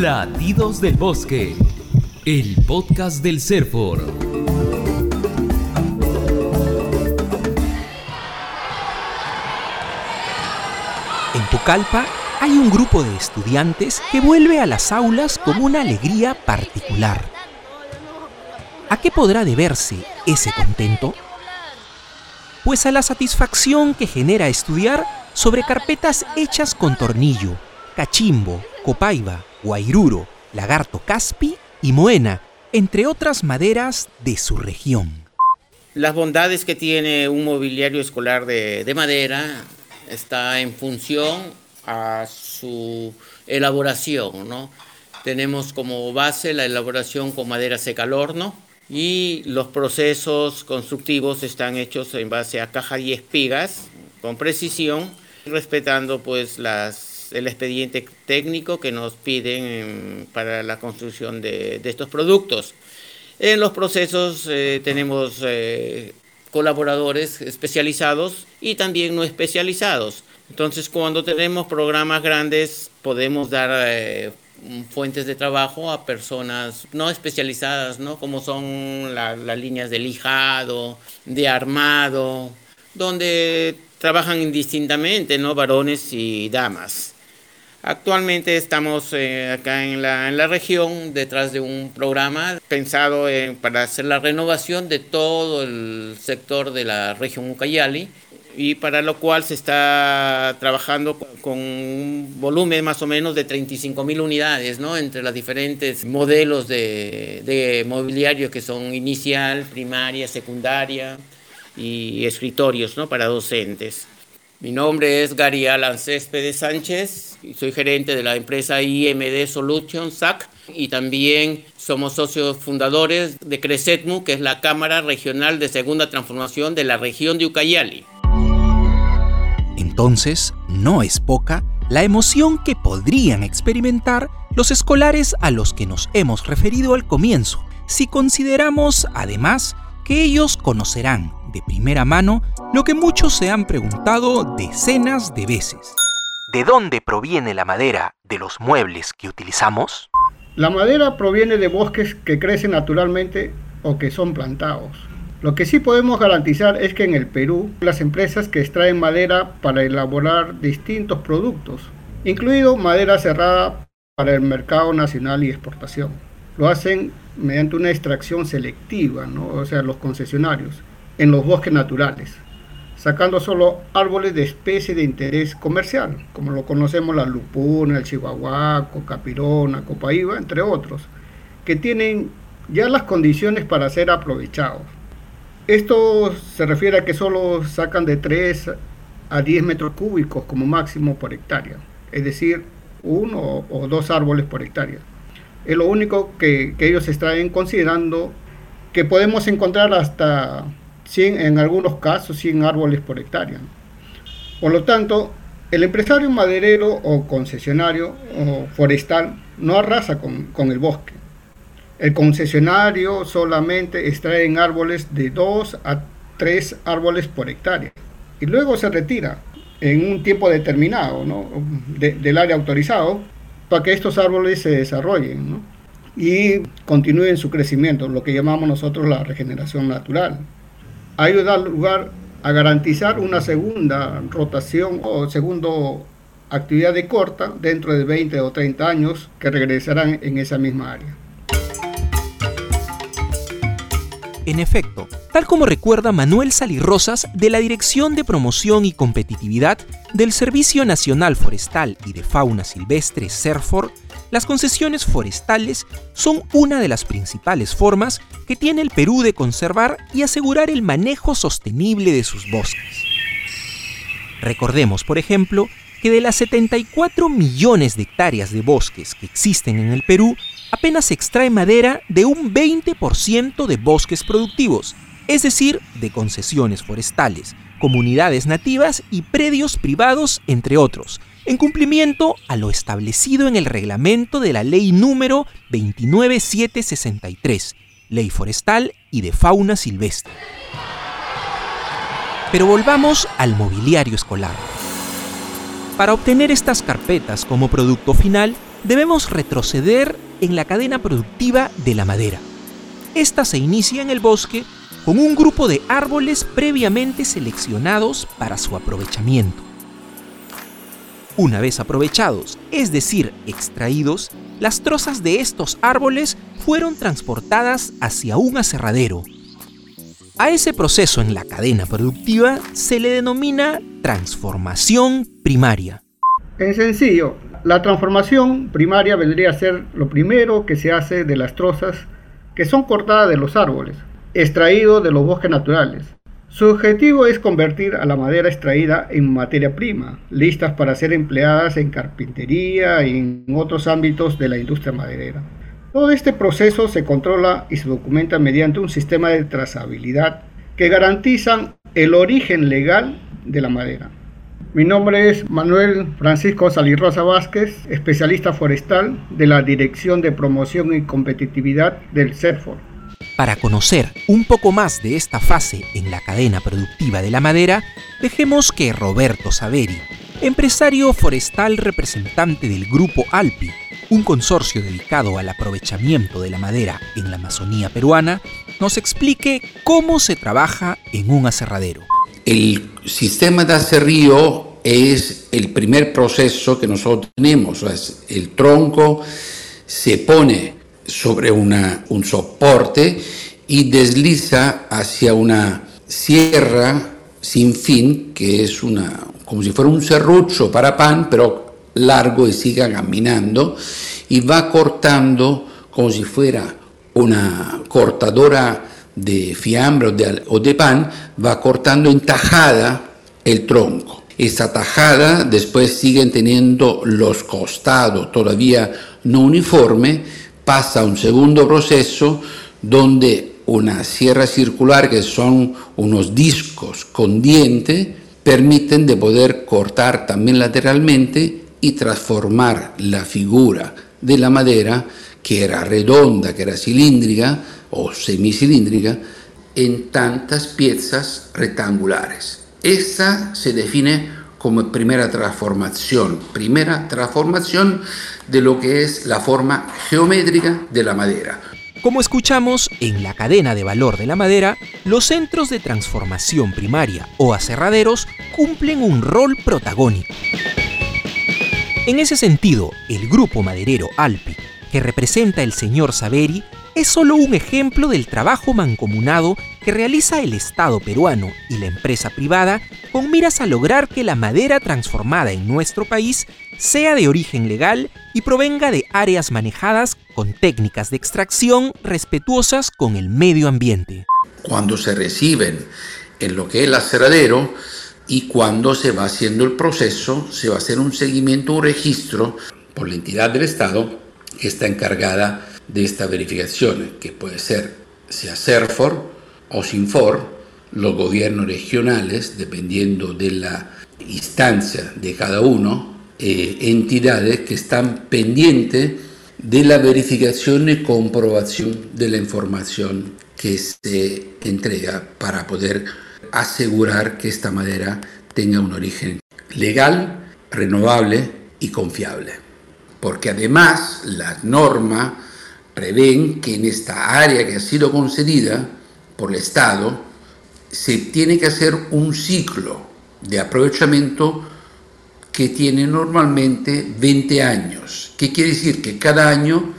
Latidos del Bosque, el podcast del CERFOR. En Pucallpa hay un grupo de estudiantes que vuelve a las aulas con una alegría particular. ¿A qué podrá deberse ese contento? Pues a la satisfacción que genera estudiar sobre carpetas hechas con tornillo, cachimbo, copaiba, guairuro, lagarto caspi y moena, entre otras maderas de su región. Las bondades que tiene un mobiliario escolar de, de madera está en función a su elaboración, ¿no? Tenemos como base la elaboración con madera seca al horno y los procesos constructivos están hechos en base a caja y espigas con precisión, respetando pues las, el expediente técnico que nos piden para la construcción de, estos productos. En los procesos eh, tenemos eh, colaboradores especializados y también no especializados. Entonces, cuando tenemos programas grandes, podemos dar eh, fuentes de trabajo a personas no especializadas, ¿no? Como son las líneas de lijado, de armado, donde trabajan indistintamente, ¿no? Varones y damas. Actualmente estamos eh, acá en la, en la, región detrás de un programa pensado para hacer la renovación de todo el sector de la región Ucayali y para lo cual se está trabajando con un volumen más o menos de 35 mil unidades, ¿no? Entre los diferentes modelos de, de mobiliario que son inicial, primaria, secundaria y escritorios, ¿no? Para docentes. Mi nombre es Gary Alan Céspedes Sánchez, y soy gerente de la empresa IMD Solutions, SAC, y también somos socios fundadores de CRECETMU, que es la Cámara Regional de Segunda Transformación de la región de Ucayali. Entonces, no es poca la emoción que podrían experimentar los escolares a los que nos hemos referido al comienzo, si consideramos, además, que ellos conocerán de primera mano lo que muchos se han preguntado decenas de veces. ¿De dónde proviene la madera de los muebles que utilizamos? La madera proviene de bosques que crecen naturalmente o que son plantados. Lo que sí podemos garantizar es que en el Perú las empresas que extraen madera para elaborar distintos productos, incluido madera cerrada para el mercado nacional y exportación, lo hacen mediante una extracción selectiva, o sea, los concesionarios, en los bosques naturales, sacando solo árboles de especie de interés comercial, como lo conocemos la lupuna, el chihuahuaco, capirona, copaíba, entre otros, que tienen ya las condiciones para ser aprovechados. Esto se refiere a que solo sacan de 3 a 10 metros cúbicos como máximo por hectárea, es decir, uno o dos árboles por hectárea. Es lo único que, ellos están considerando que podemos encontrar hasta 100, en algunos casos 100 árboles por hectárea. Por lo tanto, el empresario maderero o concesionario o forestal no arrasa con, con el bosque el concesionario solamente extrae en árboles de 2 a 3 árboles por hectárea y luego se retira en un tiempo determinado del área autorizado para que estos árboles se desarrollen y continúen su crecimiento, lo que llamamos nosotros la regeneración natural. Da lugar a garantizar una segunda rotación o segundo actividad de corta dentro de 20 o 30 años que regresarán en esa misma área. En efecto, tal como recuerda Manuel Salirrosas de la Dirección de Promoción y Competitividad del Servicio Nacional Forestal y de Fauna Silvestre CERFOR, las concesiones forestales son una de las principales formas que tiene el Perú de conservar y asegurar el manejo sostenible de sus bosques. Recordemos, por ejemplo, que de las 74 millones de hectáreas de bosques que existen en el Perú, apenas se extrae madera de un 20% de bosques productivos, es decir, de concesiones forestales, comunidades nativas y predios privados, entre otros, en cumplimiento a lo establecido en el reglamento de la ley número 29763, Ley Forestal y de Fauna Silvestre. Pero volvamos al mobiliario escolar. Para obtener estas carpetas como producto final, debemos retroceder en la cadena productiva de la madera. Esta se inicia en el bosque con un grupo de árboles previamente seleccionados para su aprovechamiento. Una vez aprovechados, es decir, extraídos, las trozas de estos árboles fueron transportadas hacia un aserradero. A ese proceso en la cadena productiva se le denomina transformación primaria. En sencillo, la transformación primaria vendría a ser lo primero que se hace de las trozas que son cortadas de los árboles, extraídos de los bosques naturales. Su objetivo es convertir a la madera extraída en materia prima, listas para ser empleadas en carpintería y en otros ámbitos de la industria maderera. Todo este proceso se controla y se documenta mediante un sistema de trazabilidad que garantizan el origen legal de la madera. Mi nombre es Manuel Francisco Salirrosa Vázquez, especialista forestal de la Dirección de Promoción y Competitividad del CERFOR. Para conocer un poco más de esta fase en la cadena productiva de la madera, dejemos que Roberto Saveri, empresario forestal representante del Grupo Alpi, un consorcio dedicado al aprovechamiento de la madera en la Amazonía peruana, nos explique cómo se trabaja en un aserradero. El sistema de acerrío es el primer proceso que nosotros tenemos. el tronco se pone sobre una, un soporte y desliza hacia una sierra sin fin, que es una, como si fuera un serrucho para pan, pero largo y siga caminando, y va cortando como si fuera una cortadora de fiambre o de, pan va cortando en tajada el tronco. Esa tajada después siguen teniendo los costados todavía no uniforme, pasa a un segundo proceso donde una sierra circular que son unos discos con diente permiten de poder cortar también lateralmente y transformar la figura de la madera que era redonda, que era cilíndrica, o semicilíndrica en tantas piezas rectangulares. Esta se define como primera transformación, primera transformación de lo que es la forma geométrica de la madera. Como escuchamos, en la cadena de valor de la madera, los centros de transformación primaria o aserraderos cumplen un rol protagónico. En ese sentido, el grupo maderero Alpi, que representa el señor Saveri, es solo un ejemplo del trabajo mancomunado que realiza el Estado peruano y la empresa privada con miras a lograr que la madera transformada en nuestro país sea de origen legal y provenga de áreas manejadas con técnicas de extracción respetuosas con el medio ambiente. Cuando se reciben en lo que es el aserradero y cuando se va haciendo el proceso, se va a hacer un seguimiento, un registro por la entidad del Estado que está encargada de esta verificación, que puede ser sea CERFOR o SINFOR, los gobiernos regionales, dependiendo de la instancia de cada uno, eh, entidades que están pendientes de la verificación y comprobación de la información que se entrega para poder asegurar que esta madera tenga un origen legal, renovable y confiable. Porque además la norma prevén que en esta área que ha sido concedida por el Estado se tiene que hacer un ciclo de aprovechamiento que tiene normalmente 20 años. ¿Qué quiere decir? Que cada año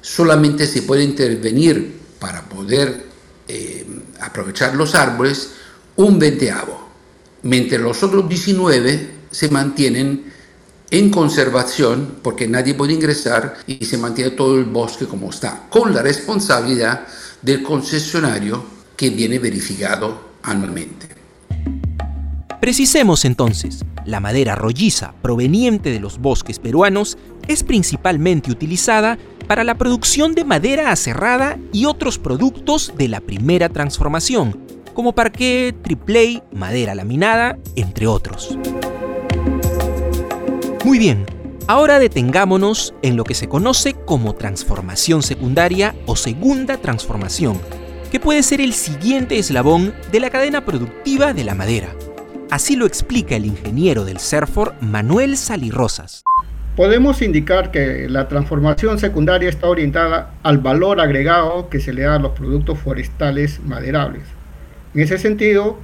solamente se puede intervenir para poder eh, aprovechar los árboles un veinteavo, mientras los otros 19 se mantienen en conservación porque nadie puede ingresar y se mantiene todo el bosque como está, con la responsabilidad del concesionario que viene verificado anualmente. Precisemos entonces, la madera rolliza proveniente de los bosques peruanos es principalmente utilizada para la producción de madera aserrada y otros productos de la primera transformación, como parqué, triple, madera laminada, entre otros. Muy bien, ahora detengámonos en lo que se conoce como transformación secundaria o segunda transformación, que puede ser el siguiente eslabón de la cadena productiva de la madera. Así lo explica el ingeniero del CERFOR Manuel Salirrosas. Podemos indicar que la transformación secundaria está orientada al valor agregado que se le da a los productos forestales maderables. En ese sentido,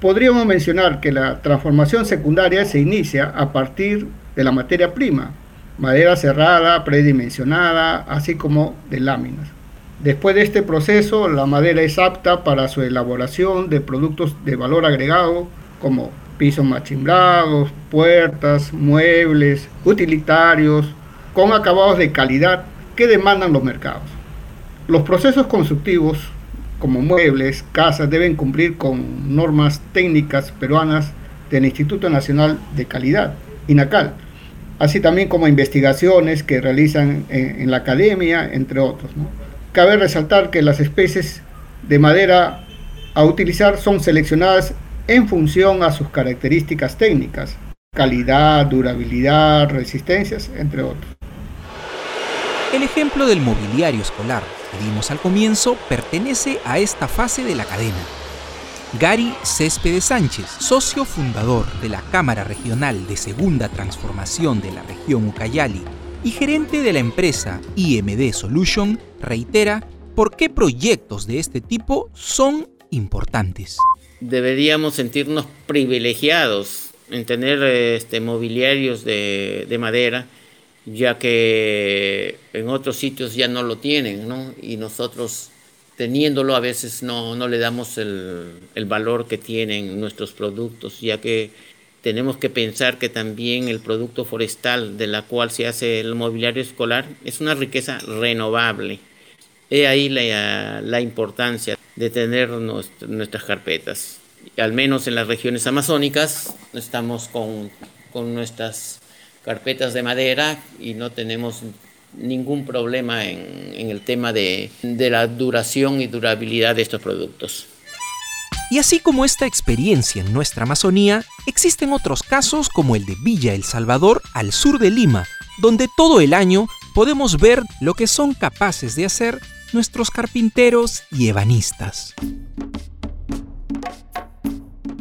podríamos mencionar que la transformación secundaria se inicia a partir de la materia prima, madera cerrada, predimensionada, así como de láminas. Después de este proceso, la madera es apta para su elaboración de productos de valor agregado como pisos machimbrados, puertas, muebles, utilitarios, con acabados de calidad que demandan los mercados. Los procesos constructivos, como muebles, casas, deben cumplir con normas técnicas peruanas del Instituto Nacional de Calidad, INACAL, así también como investigaciones que realizan en, la academia, entre otros. Cabe resaltar que las especies de madera a utilizar son seleccionadas en función a sus características técnicas, calidad, durabilidad, resistencias, entre otros. El ejemplo del mobiliario escolar que vimos al comienzo pertenece a esta fase de la cadena. Gary Céspedes Sánchez, socio fundador de la Cámara Regional de Segunda Transformación de la región Ucayali y gerente de la empresa IMD Solution, reitera por qué proyectos de este tipo son importantes deberíamos sentirnos privilegiados en tener este, mobiliarios de, madera, ya que en otros sitios ya no lo tienen, ¿no? Y nosotros teniéndolo a veces no, no le damos el, el, valor que tienen nuestros productos, ya que tenemos que pensar que también el producto forestal de la cual se hace el mobiliario escolar es una riqueza renovable. He ahí la, la importancia de tener nuestras carpetas. Al menos en las regiones amazónicas estamos con, con nuestras carpetas de madera y no tenemos ningún problema en, en el tema de, de la duración y durabilidad de estos productos. Y así como esta experiencia en nuestra Amazonía, existen otros casos como el de Villa El Salvador al sur de Lima, donde todo el año podemos ver lo que son capaces de hacer nuestros carpinteros y ebanistas.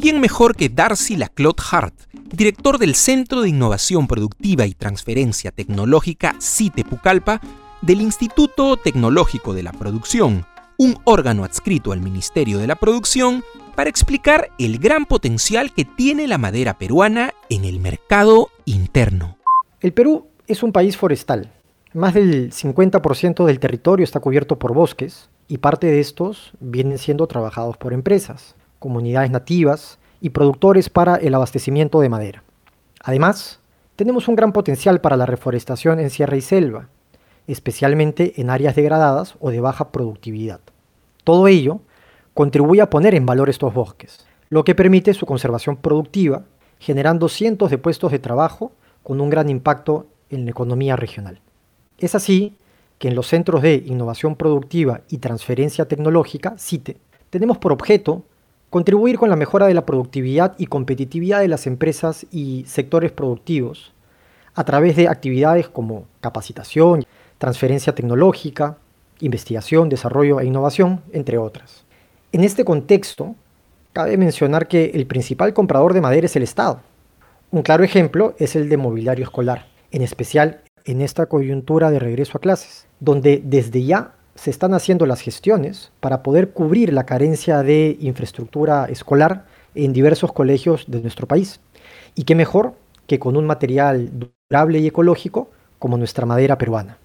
¿Quién mejor que Darcy Laclot Hart, director del Centro de Innovación Productiva y Transferencia Tecnológica CITE Pucallpa del Instituto Tecnológico de la Producción, un órgano adscrito al Ministerio de la Producción, para explicar el gran potencial que tiene la madera peruana en el mercado interno? El Perú es un país forestal, más del 50% del territorio está cubierto por bosques y parte de estos vienen siendo trabajados por empresas, comunidades nativas y productores para el abastecimiento de madera. Además, tenemos un gran potencial para la reforestación en sierra y selva, especialmente en áreas degradadas o de baja productividad. Todo ello contribuye a poner en valor estos bosques, lo que permite su conservación productiva, generando cientos de puestos de trabajo con un gran impacto en la economía regional. Es así que en los Centros de Innovación Productiva y Transferencia Tecnológica, CITE, tenemos por objeto contribuir con la mejora de la productividad y competitividad de las empresas y sectores productivos a través de actividades como capacitación, transferencia tecnológica, investigación, desarrollo e innovación, entre otras. En este contexto, cabe mencionar que el principal comprador de madera es el Estado. Un claro ejemplo es el de mobiliario escolar, en especial en esta coyuntura de regreso a clases, donde desde ya se están haciendo las gestiones para poder cubrir la carencia de infraestructura escolar en diversos colegios de nuestro país. Y qué mejor que con un material durable y ecológico como nuestra madera peruana.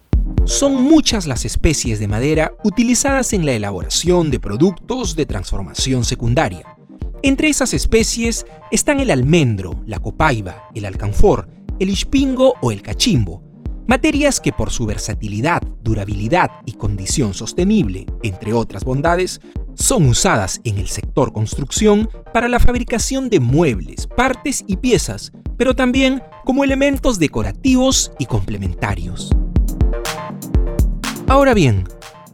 Son muchas las especies de madera utilizadas en la elaboración de productos de transformación secundaria. Entre esas especies están el almendro, la copaiba, el alcanfor, el ispingo o el cachimbo, materias que por su versatilidad, durabilidad y condición sostenible, entre otras bondades, son usadas en el sector construcción para la fabricación de muebles, partes y piezas, pero también como elementos decorativos y complementarios. Ahora bien,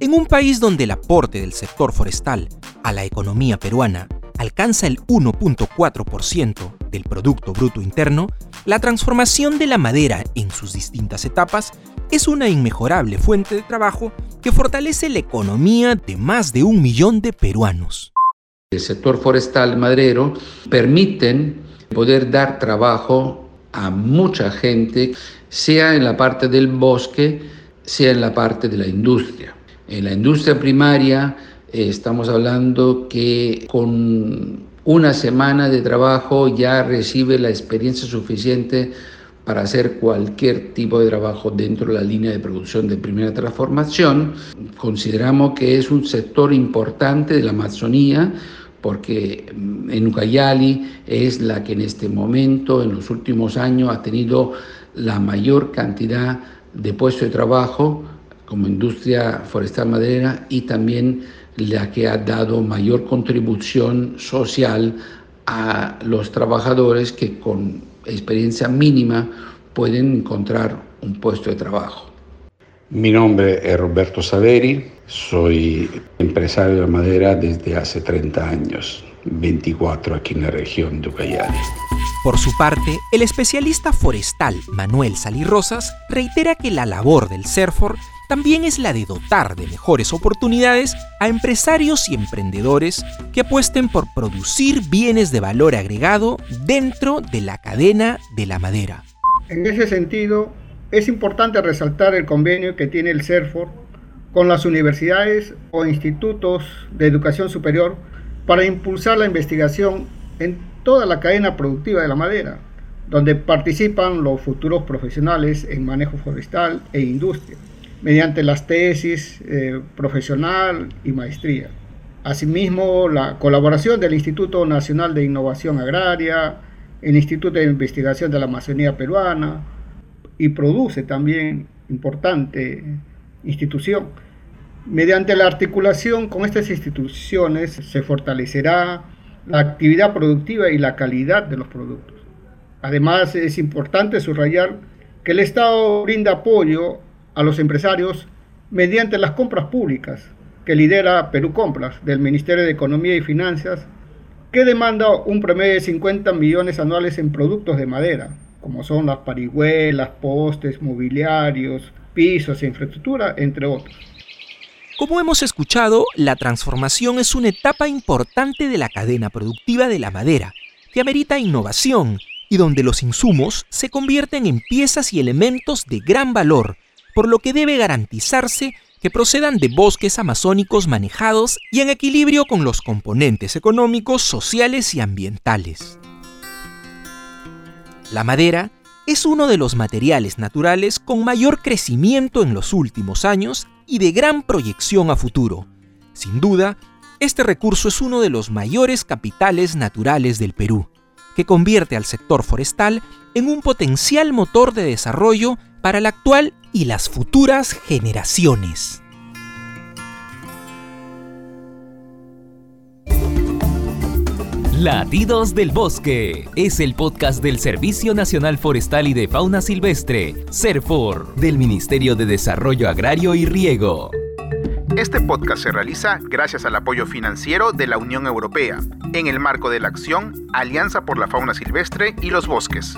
en un país donde el aporte del sector forestal a la economía peruana alcanza el 1.4% del Producto Bruto Interno, la transformación de la madera en sus distintas etapas es una inmejorable fuente de trabajo que fortalece la economía de más de un millón de peruanos. El sector forestal maderero permiten poder dar trabajo a mucha gente, sea en la parte del bosque, sea en la parte de la industria. En la industria primaria estamos hablando que con una semana de trabajo ya recibe la experiencia suficiente para hacer cualquier tipo de trabajo dentro de la línea de producción de primera transformación. Consideramos que es un sector importante de la Amazonía porque mm, en Ucayali es la que en este momento, en los últimos años, ha tenido la mayor cantidad de puestos de trabajo como industria forestal madera y también la que ha dado mayor contribución social a los trabajadores que con experiencia mínima pueden encontrar un puesto de trabajo. Mi nombre es Roberto Saveri, soy empresario de madera desde hace 30 años, 24 aquí en la región de Ucayali. Por su parte, el especialista forestal Manuel Salirrosas reitera que la labor del CERFOR también es la de dotar de mejores oportunidades a empresarios y emprendedores que apuesten por producir bienes de valor agregado dentro de la cadena de la madera. En ese sentido, es importante resaltar el convenio que tiene el CERFOR con las universidades o institutos de educación superior para impulsar la investigación en toda la cadena productiva de la madera, donde participan los futuros profesionales en manejo forestal e industria, mediante las tesis eh, profesional y maestría. Asimismo, la colaboración del Instituto Nacional de Innovación Agraria, el Instituto de Investigación de la Amazonía Peruana, y produce también importante institución. Mediante la articulación con estas instituciones se fortalecerá la actividad productiva y la calidad de los productos. Además, es importante subrayar que el Estado brinda apoyo a los empresarios mediante las compras públicas que lidera Perú Compras del Ministerio de Economía y Finanzas, que demanda un promedio de 50 millones anuales en productos de madera, como son las parihuelas, postes, mobiliarios, pisos e infraestructura, entre otros. Como hemos escuchado, la transformación es una etapa importante de la cadena productiva de la madera, que amerita innovación y donde los insumos se convierten en piezas y elementos de gran valor, por lo que debe garantizarse que procedan de bosques amazónicos manejados y en equilibrio con los componentes económicos, sociales y ambientales. La madera es uno de los materiales naturales con mayor crecimiento en los últimos años y de gran proyección a futuro. Sin duda, este recurso es uno de los mayores capitales naturales del Perú, que convierte al sector forestal en un potencial motor de desarrollo para la actual y las futuras generaciones. Latidos del Bosque es el podcast del Servicio Nacional Forestal y de Fauna Silvestre, CERFOR, del Ministerio de Desarrollo Agrario y Riego. Este podcast se realiza gracias al apoyo financiero de la Unión Europea, en el marco de la acción Alianza por la Fauna Silvestre y los Bosques.